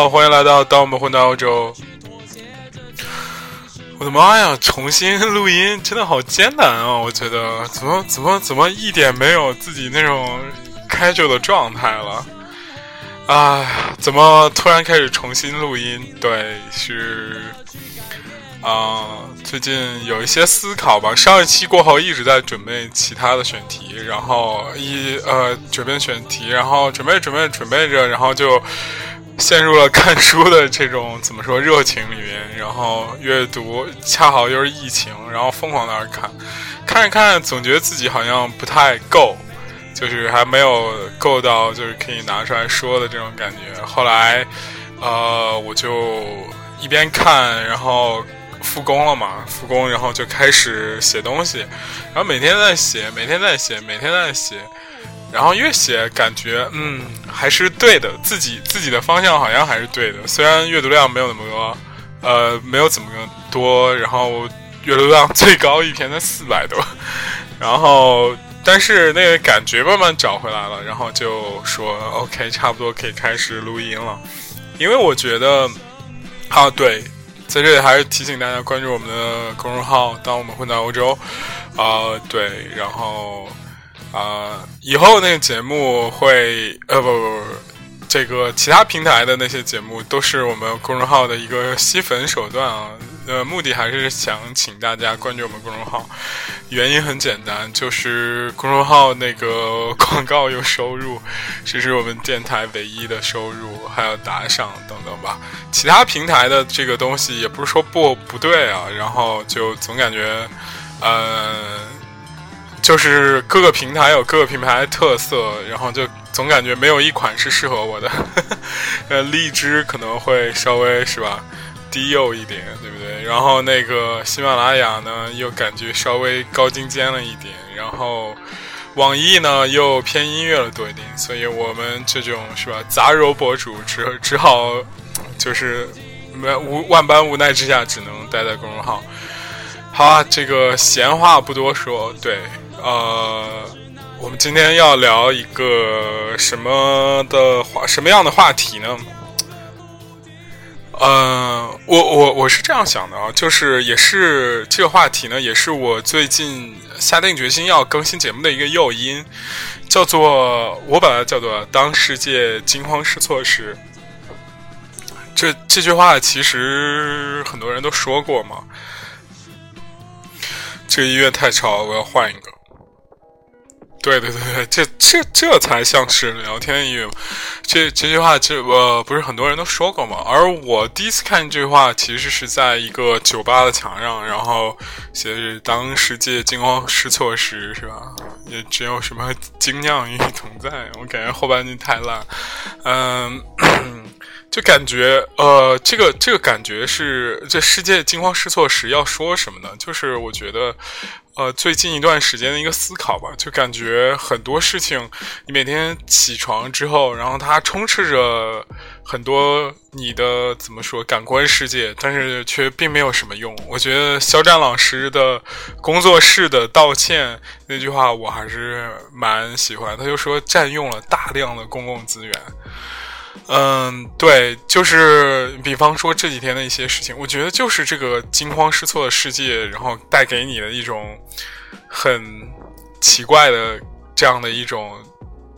好，欢迎来到《当我们混到欧洲》。我的妈呀！重新录音真的好艰难啊！我觉得怎么怎么怎么一点没有自己那种开就的状态了。啊，怎么突然开始重新录音？对，是啊，最近有一些思考吧。上一期过后一直在准备其他的选题，然后一呃准备选题，然后准备准备准备着，然后就。陷入了看书的这种怎么说热情里面，然后阅读恰好又是疫情，然后疯狂在那看，看着看着总觉得自己好像不太够，就是还没有够到就是可以拿出来说的这种感觉。后来，呃，我就一边看，然后复工了嘛，复工，然后就开始写东西，然后每天在写，每天在写，每天在写。然后越写感觉嗯还是对的，自己自己的方向好像还是对的。虽然阅读量没有那么多，呃没有怎么多，然后阅读量最高一篇才四百多，然后但是那个感觉慢慢找回来了，然后就说 OK 差不多可以开始录音了。因为我觉得啊对，在这里还是提醒大家关注我们的公众号，当我们混在欧洲啊对，然后。啊，以后那个节目会呃不不不，这个其他平台的那些节目都是我们公众号的一个吸粉手段啊。呃，目的还是想请大家关注我们公众号，原因很简单，就是公众号那个 广告有收入，这是我们电台唯一的收入，还有打赏等等吧。其他平台的这个东西也不是说不不对啊，然后就总感觉，呃。就是各个平台有各个品牌的特色，然后就总感觉没有一款是适合我的。呃，荔枝可能会稍微是吧低幼一点，对不对？然后那个喜马拉雅呢，又感觉稍微高精尖了一点。然后网易呢，又偏音乐了多一点。所以我们这种是吧杂糅博主，只只好就是没无万般无奈之下，只能待在公众号。好啊，这个闲话不多说，对。呃，我们今天要聊一个什么的话，什么样的话题呢？呃，我我我是这样想的啊，就是也是这个话题呢，也是我最近下定决心要更新节目的一个诱因，叫做我把它叫做“当世界惊慌失措时”。这这句话其实很多人都说过嘛。这个音乐太吵，我要换一个。对对对对，这这这才像是聊天音乐。这这句话，这呃不是很多人都说过吗？而我第一次看这句话，其实是在一个酒吧的墙上，然后写的是“当世界惊慌失措时”，是吧？也只有什么精酿与你同在。我感觉后半句太烂，嗯。嗯就感觉，呃，这个这个感觉是这世界惊慌失措时要说什么呢？就是我觉得，呃，最近一段时间的一个思考吧，就感觉很多事情，你每天起床之后，然后它充斥着很多你的怎么说感官世界，但是却并没有什么用。我觉得肖战老师的工作室的道歉那句话，我还是蛮喜欢。他就说占用了大量的公共资源。嗯，对，就是比方说这几天的一些事情，我觉得就是这个惊慌失措的世界，然后带给你的一种很奇怪的这样的一种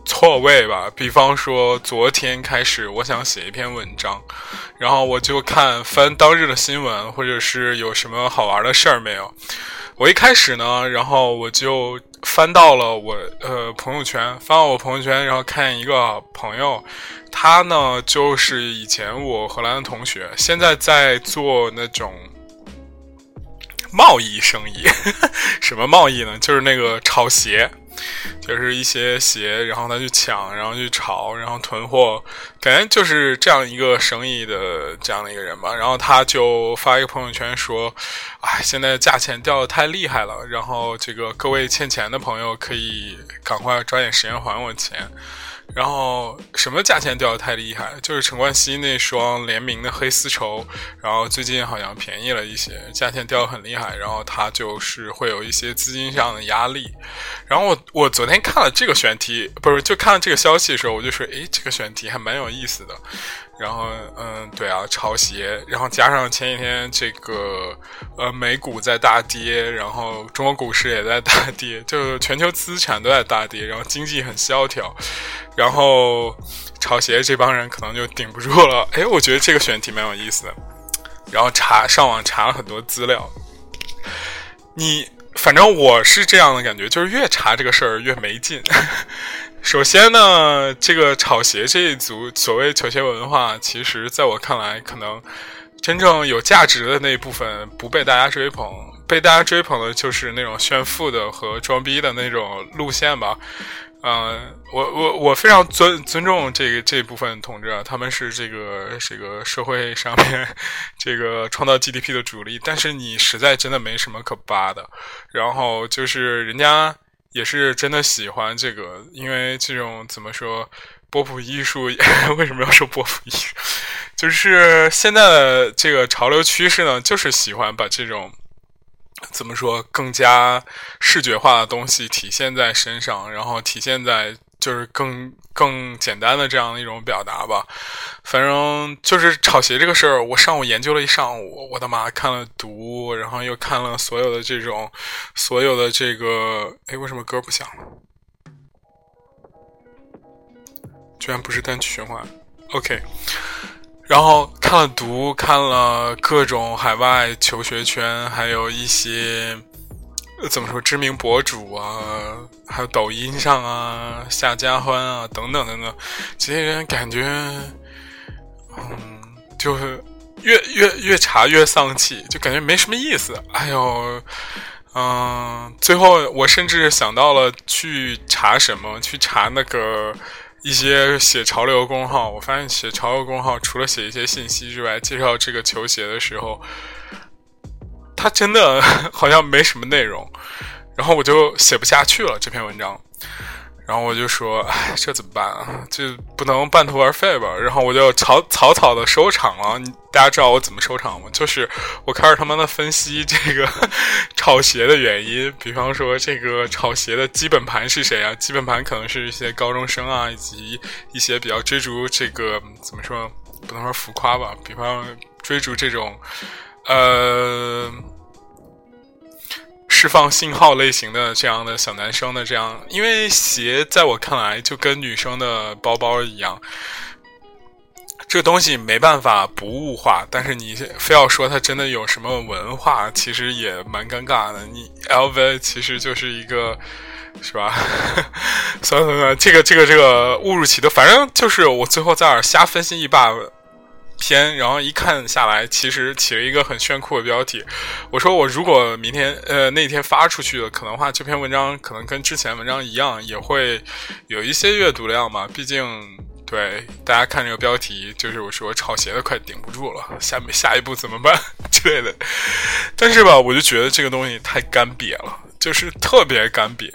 错位吧。比方说昨天开始，我想写一篇文章，然后我就看翻当日的新闻，或者是有什么好玩的事儿没有。我一开始呢，然后我就翻到了我呃朋友圈，翻到我朋友圈，然后看一个朋友。他呢，就是以前我荷兰的同学，现在在做那种贸易生意。什么贸易呢？就是那个炒鞋，就是一些鞋，然后他去抢，然后去炒，然后囤货，感觉就是这样一个生意的这样的一个人吧。然后他就发一个朋友圈说：“哎，现在价钱掉的太厉害了，然后这个各位欠钱的朋友可以赶快抓紧时间还我钱。”然后什么价钱掉的太厉害？就是陈冠希那双联名的黑丝绸，然后最近好像便宜了一些，价钱掉的很厉害。然后他就是会有一些资金上的压力。然后我我昨天看了这个选题，不是就看了这个消息的时候，我就说，诶，这个选题还蛮有意思的。然后，嗯，对啊，潮鞋，然后加上前几天这个，呃，美股在大跌，然后中国股市也在大跌，就全球资产都在大跌，然后经济很萧条，然后潮鞋这帮人可能就顶不住了。哎，我觉得这个选题蛮有意思的，然后查上网查了很多资料，你反正我是这样的感觉，就是越查这个事儿越没劲。首先呢，这个炒鞋这一族所谓球鞋文化，其实在我看来，可能真正有价值的那一部分不被大家追捧，被大家追捧的就是那种炫富的和装逼的那种路线吧。嗯，我我我非常尊尊重这个这部分同志啊，他们是这个这个社会上面这个创造 GDP 的主力，但是你实在真的没什么可扒的。然后就是人家。也是真的喜欢这个，因为这种怎么说，波普艺术 为什么要说波普艺术？就是现在的这个潮流趋势呢，就是喜欢把这种怎么说更加视觉化的东西体现在身上，然后体现在。就是更更简单的这样的一种表达吧，反正就是炒鞋这个事儿，我上午研究了一上午，我的妈，看了读，然后又看了所有的这种，所有的这个，哎，为什么歌不响了？居然不是单曲循环，OK，然后看了读，看了各种海外求学圈，还有一些。怎么说？知名博主啊，还有抖音上啊，夏家欢啊，等等等等，这些人感觉，嗯，就是越越越查越丧气，就感觉没什么意思。哎呦，嗯，最后我甚至想到了去查什么，去查那个一些写潮流公号。我发现写潮流公号除了写一些信息之外，介绍这个球鞋的时候。他真的好像没什么内容，然后我就写不下去了这篇文章，然后我就说，哎，这怎么办啊？就不能半途而废吧？然后我就草草草的收场了。大家知道我怎么收场吗？就是我开始他妈的分析这个 炒鞋的原因，比方说这个炒鞋的基本盘是谁啊？基本盘可能是一些高中生啊，以及一些比较追逐这个怎么说，不能说浮夸吧？比方追逐这种，呃。释放信号类型的这样的小男生的这样，因为鞋在我看来就跟女生的包包一样，这个东西没办法不物化，但是你非要说它真的有什么文化，其实也蛮尴尬的。你 LV 其实就是一个，是吧？算了算了，这个这个这个误入歧途，反正就是我最后在那瞎分析一把。篇，然后一看下来，其实起了一个很炫酷的标题。我说我如果明天呃那天发出去了，可能话这篇文章可能跟之前文章一样，也会有一些阅读量嘛。毕竟对大家看这个标题，就是我说炒鞋的快顶不住了，下面下一步怎么办 之类的。但是吧，我就觉得这个东西太干瘪了，就是特别干瘪。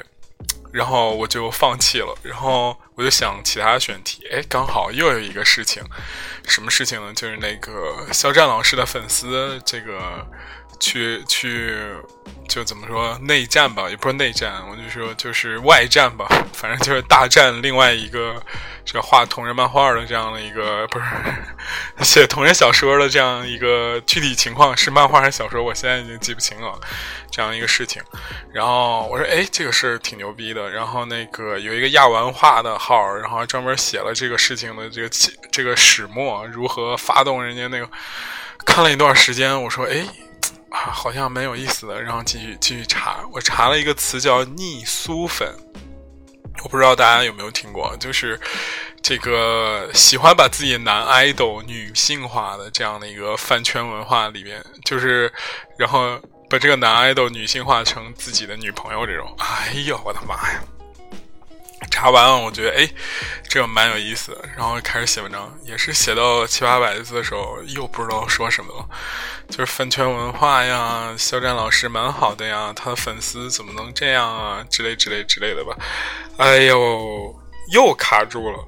然后我就放弃了，然后我就想其他选题，哎，刚好又有一个事情，什么事情呢？就是那个肖战老师的粉丝，这个去去就怎么说内战吧，也不是内战，我就说就是外战吧，反正就是大战另外一个这画同人漫画的这样的一个，不是写同人小说的这样一个具体情况是漫画还是小说，我现在已经记不清了。这样一个事情，然后我说，哎，这个事挺牛逼的。然后那个有一个亚文化的号，然后专门写了这个事情的这个起这个始末，如何发动人家那个。看了一段时间，我说，哎，好像蛮有意思的。然后继续继续查，我查了一个词叫逆苏粉，我不知道大家有没有听过，就是这个喜欢把自己男 idol 女性化的这样的一个饭圈文化里面，就是然后。把这个男 idol 女性化成自己的女朋友，这种，哎呦，我的妈呀！查完了，我觉得哎，这个蛮有意思的，然后开始写文章，也是写到七八百字的时候，又不知道说什么了，就是饭圈文化呀，肖战老师蛮好的呀，他的粉丝怎么能这样啊，之类之类之类的吧，哎呦，又卡住了。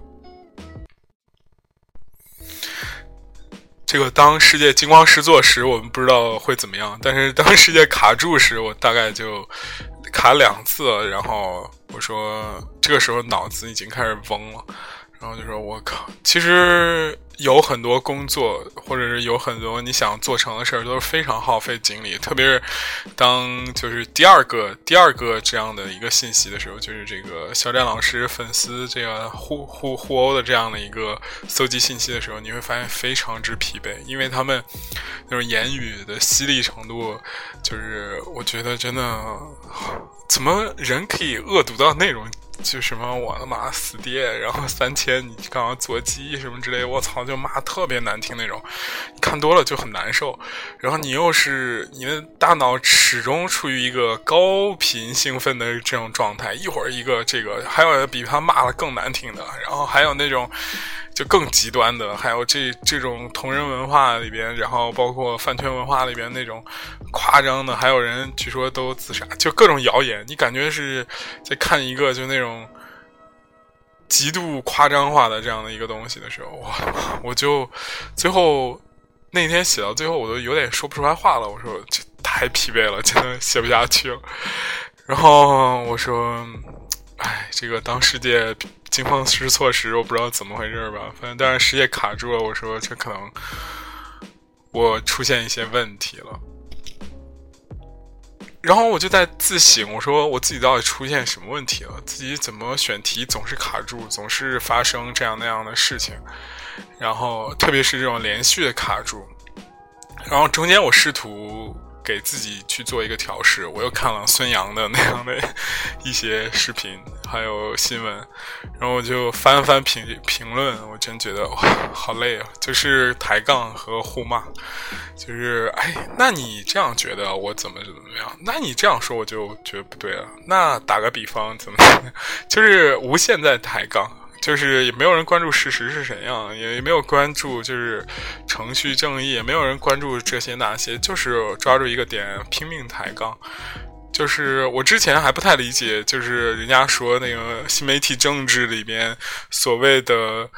这个当世界惊慌失措时，我们不知道会怎么样；但是当世界卡住时，我大概就卡两次。然后我说，这个时候脑子已经开始嗡了。然后就说：“我靠，其实。”有很多工作，或者是有很多你想做成的事儿，都是非常耗费精力。特别是当就是第二个、第二个这样的一个信息的时候，就是这个肖战老师粉丝这个互互互殴的这样的一个搜集信息的时候，你会发现非常之疲惫，因为他们那种言语的犀利程度，就是我觉得真的，怎么人可以恶毒到那种？就什么我他妈死爹，然后三千你刚刚坐鸡什么之类，我操就骂特别难听那种，看多了就很难受。然后你又是你的大脑始终处于一个高频兴奋的这种状态，一会儿一个这个，还有比他骂的更难听的，然后还有那种。就更极端的，还有这这种同人文化里边，然后包括饭圈文化里边那种夸张的，还有人据说都自杀，就各种谣言。你感觉是在看一个就那种极度夸张化的这样的一个东西的时候，哇！我就最后那天写到最后，我都有点说不出来话了。我说这太疲惫了，真的写不下去了。然后我说，哎，这个当世界。惊慌失措时，我不知道怎么回事吧，反正但是世界卡住了。我说这可能我出现一些问题了，然后我就在自省，我说我自己到底出现什么问题了？自己怎么选题总是卡住，总是发生这样那样的事情？然后特别是这种连续的卡住，然后中间我试图。给自己去做一个调试，我又看了孙杨的那样的一些视频，还有新闻，然后我就翻翻评评论，我真觉得哇，好累啊！就是抬杠和互骂，就是哎，那你这样觉得我怎么怎么样？那你这样说我就觉得不对了。那打个比方，怎么 就是无限在抬杠。就是也没有人关注事实是怎样，也没有关注就是程序正义，也没有人关注这些那些，就是抓住一个点拼命抬杠。就是我之前还不太理解，就是人家说那个新媒体政治里边所谓的，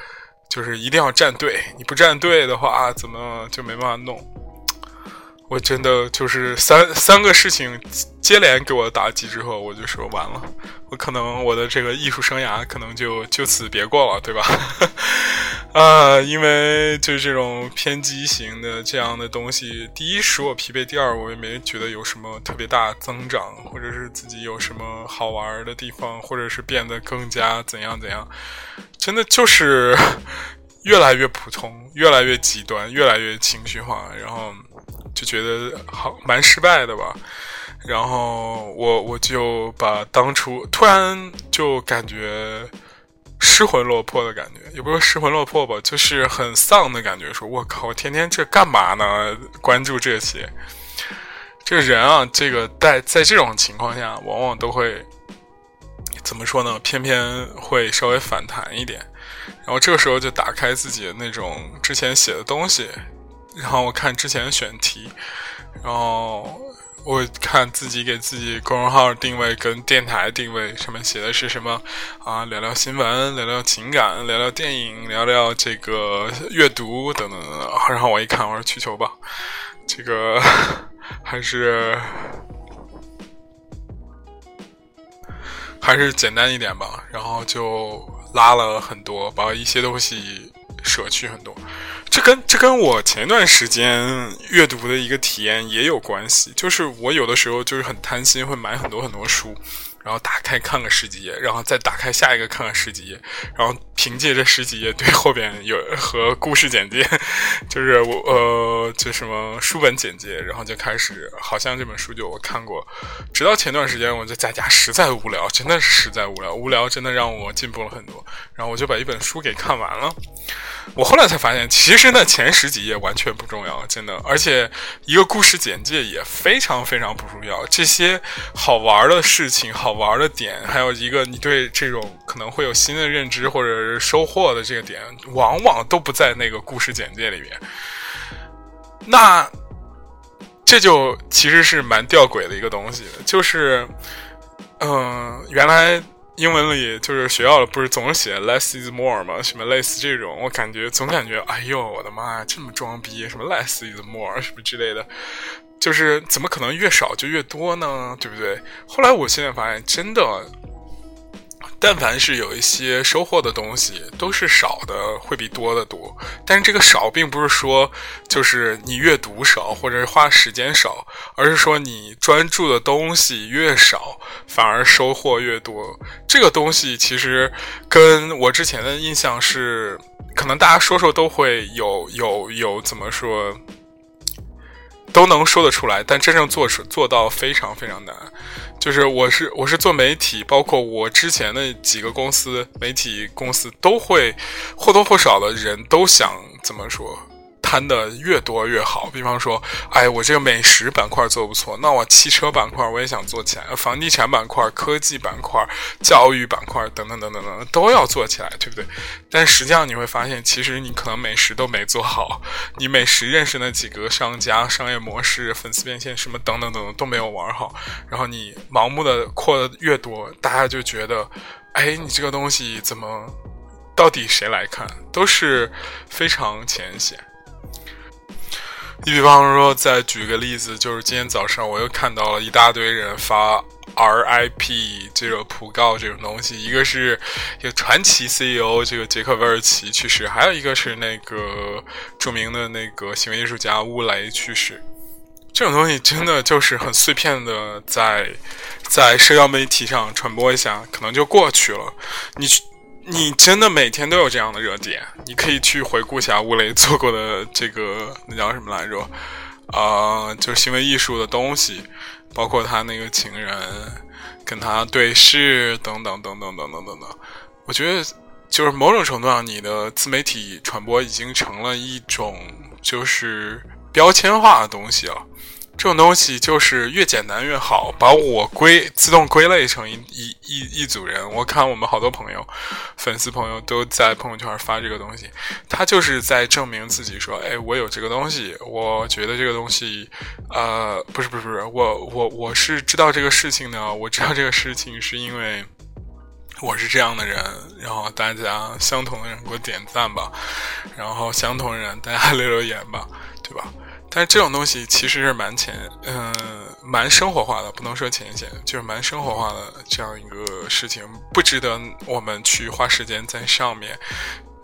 就是一定要站队，你不站队的话，怎么就没办法弄？我真的就是三三个事情接连给我打击之后，我就说完了，我可能我的这个艺术生涯可能就就此别过了，对吧？啊，因为就是这种偏激型的这样的东西，第一使我疲惫，第二我也没觉得有什么特别大增长，或者是自己有什么好玩的地方，或者是变得更加怎样怎样，真的就是 越来越普通，越来越极端，越来越情绪化，然后。就觉得好蛮失败的吧，然后我我就把当初突然就感觉失魂落魄的感觉，也不是失魂落魄吧，就是很丧的感觉。说我靠，我天天这干嘛呢？关注这些，这人啊，这个在在这种情况下，往往都会怎么说呢？偏偏会稍微反弹一点，然后这个时候就打开自己那种之前写的东西。然后我看之前选题，然后我看自己给自己公众号定位跟电台定位，上面写的是什么啊？聊聊新闻，聊聊情感，聊聊电影，聊聊这个阅读等等等等。然后我一看，我说去球吧，这个 还是还是简单一点吧。然后就拉了很多，把一些东西舍去很多。这跟这跟我前段时间阅读的一个体验也有关系，就是我有的时候就是很贪心，会买很多很多书。然后打开看个十几页，然后再打开下一个看看十几页，然后凭借这十几页对后边有和故事简介，就是我呃就什么书本简介，然后就开始好像这本书就我看过，直到前段时间我就在家实在无聊，真的是实在无聊，无聊真的让我进步了很多，然后我就把一本书给看完了。我后来才发现，其实那前十几页完全不重要，真的，而且一个故事简介也非常非常不重要，这些好玩的事情好。玩的点，还有一个你对这种可能会有新的认知或者是收获的这个点，往往都不在那个故事简介里面。那这就其实是蛮吊诡的一个东西，就是，嗯，原来英文里就是学校不是总写 less is more 吗？什么类似这种，我感觉总感觉，哎呦，我的妈呀，这么装逼，什么 less is more 什么之类的。就是怎么可能越少就越多呢？对不对？后来我现在发现，真的，但凡是有一些收获的东西，都是少的会比多的多。但是这个少，并不是说就是你阅读少或者花时间少，而是说你专注的东西越少，反而收获越多。这个东西其实跟我之前的印象是，可能大家说说都会有有有怎么说，都能说得出来，但真正做出做到非常非常难。就是我是我是做媒体，包括我之前的几个公司，媒体公司都会或多或少的人都想怎么说。摊的越多越好，比方说，哎，我这个美食板块做不错，那我汽车板块我也想做起来，房地产板块、科技板块、教育板块等等等等等都要做起来，对不对？但实际上你会发现，其实你可能美食都没做好，你美食认识那几个商家、商业模式、粉丝变现什么等等等等都没有玩好，然后你盲目的扩的越多，大家就觉得，哎，你这个东西怎么，到底谁来看，都是非常浅显。你比方说，再举个例子，就是今天早上我又看到了一大堆人发 RIP 这个讣告这种东西，一个是一个传奇 CEO 这个杰克韦尔奇去世，还有一个是那个著名的那个行为艺术家乌雷去世。这种东西真的就是很碎片的在在社交媒体上传播一下，可能就过去了。你。你真的每天都有这样的热点？你可以去回顾一下吴雷做过的这个那叫什么来着？啊，就是行为艺术的东西，包括他那个情人跟他对视等等等等等等等等。我觉得就是某种程度上，你的自媒体传播已经成了一种就是标签化的东西了。这种东西就是越简单越好，把我归自动归类成一一一一组人。我看我们好多朋友、粉丝朋友都在朋友圈发这个东西，他就是在证明自己说：“哎，我有这个东西，我觉得这个东西，呃，不是不是不是，我我我是知道这个事情的，我知道这个事情是因为我是这样的人，然后大家相同的人给我点赞吧，然后相同人大家留留言吧，对吧？”但是这种东西其实是蛮浅，嗯，蛮生活化的，不能说浅显，就是蛮生活化的这样一个事情，不值得我们去花时间在上面。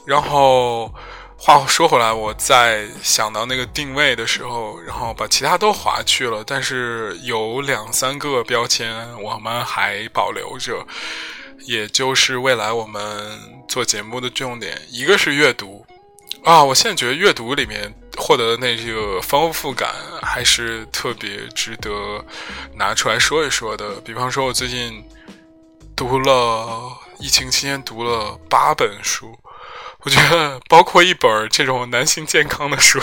然后话说回来，我在想到那个定位的时候，然后把其他都划去了，但是有两三个标签我们还保留着，也就是未来我们做节目的重点，一个是阅读啊，我现在觉得阅读里面。获得的那这个丰富感还是特别值得拿出来说一说的。比方说，我最近读了疫情期间读了八本书，我觉得包括一本这种男性健康的书，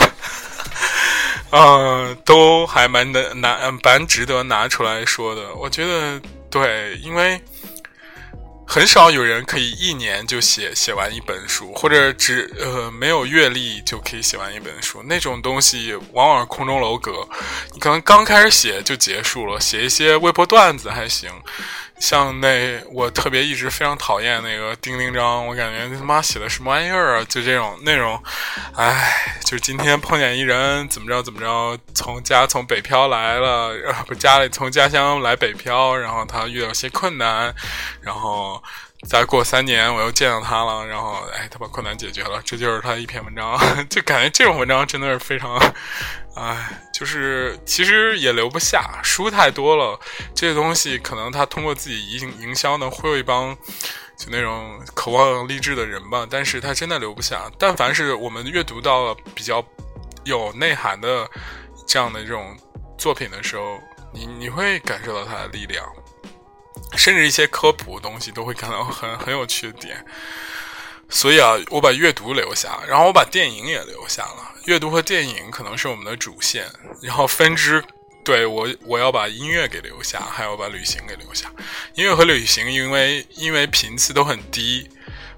嗯，都还蛮难拿蛮值得拿出来说的。我觉得对，因为。很少有人可以一年就写写完一本书，或者只呃没有阅历就可以写完一本书。那种东西往往空中楼阁，你可能刚开始写就结束了。写一些微博段子还行。像那我特别一直非常讨厌那个丁丁章，我感觉他妈写的什么玩意儿啊！就这种内容，唉，就今天碰见一人怎么着怎么着，从家从北漂来了，不家里从家乡来北漂，然后他遇到些困难，然后。再过三年，我又见到他了，然后，哎，他把困难解决了，这就是他一篇文章，就感觉这种文章真的是非常，哎，就是其实也留不下，书太多了，这些东西可能他通过自己营营销呢，会有一帮就那种渴望励志的人吧，但是他真的留不下。但凡是我们阅读到了比较有内涵的这样的这种作品的时候，你你会感受到它的力量。甚至一些科普的东西都会看到很很有趣的点，所以啊，我把阅读留下，然后我把电影也留下了。阅读和电影可能是我们的主线，然后分支，对我我要把音乐给留下，还要把旅行给留下。音乐和旅行因为因为频次都很低，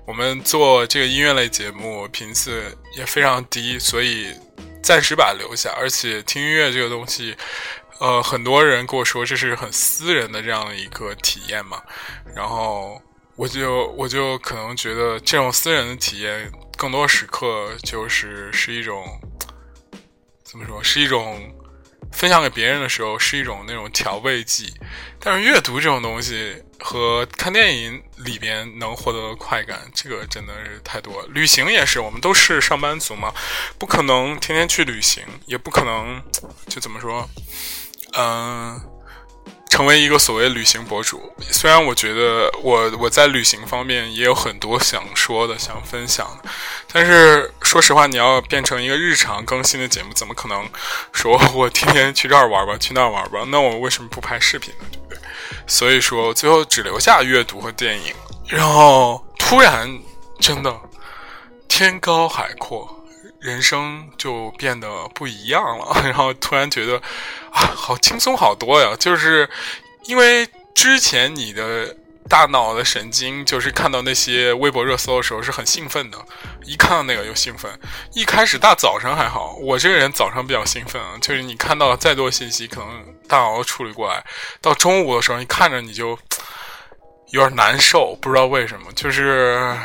我们做这个音乐类节目频次也非常低，所以暂时把它留下。而且听音乐这个东西。呃，很多人跟我说这是很私人的这样的一个体验嘛，然后我就我就可能觉得这种私人的体验，更多时刻就是是一种怎么说，是一种分享给别人的时候是一种那种调味剂，但是阅读这种东西和看电影里边能获得的快感，这个真的是太多了。旅行也是，我们都是上班族嘛，不可能天天去旅行，也不可能就怎么说，嗯。成为一个所谓旅行博主，虽然我觉得我我在旅行方面也有很多想说的、想分享的，但是说实话，你要变成一个日常更新的节目，怎么可能说我天天去这儿玩吧，去那儿玩吧？那我为什么不拍视频呢？对不对？所以说，最后只留下阅读和电影。然后突然，真的天高海阔。人生就变得不一样了，然后突然觉得啊，好轻松好多呀！就是因为之前你的大脑的神经，就是看到那些微博热搜的时候是很兴奋的，一看到那个就兴奋。一开始大早上还好，我这个人早上比较兴奋啊，就是你看到再多信息，可能大脑都处理过来，到中午的时候，你看着你就 有点难受，不知道为什么，就是。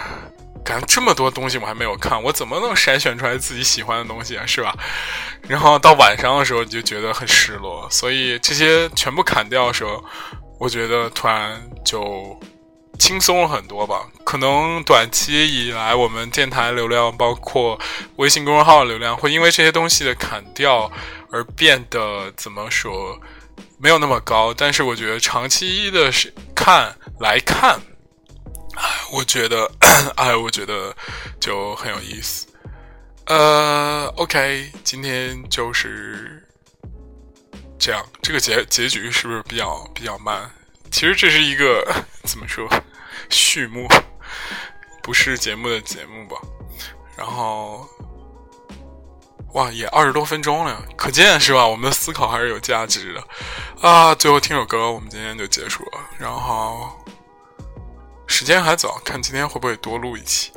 感觉这么多东西我还没有看，我怎么能筛选出来自己喜欢的东西啊？是吧？然后到晚上的时候你就觉得很失落，所以这些全部砍掉的时候，我觉得突然就轻松了很多吧。可能短期以来我们电台流量，包括微信公众号流量，会因为这些东西的砍掉而变得怎么说没有那么高。但是我觉得长期的是看来看。我觉得，哎，我觉得就很有意思。呃，OK，今天就是这样。这个结结局是不是比较比较慢？其实这是一个怎么说序幕，不是节目的节目吧？然后，哇，也二十多分钟了，可见是吧？我们的思考还是有价值的啊！最后听首歌，我们今天就结束了。然后。时间还早，看今天会不会多录一期。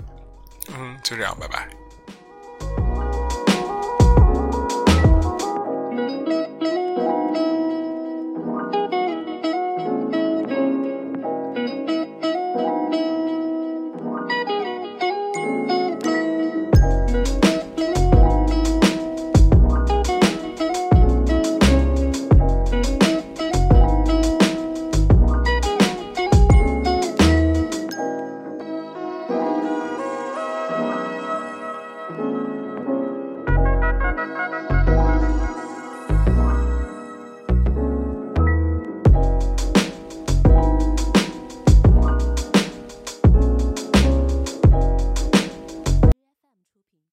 嗯，就这样，拜拜。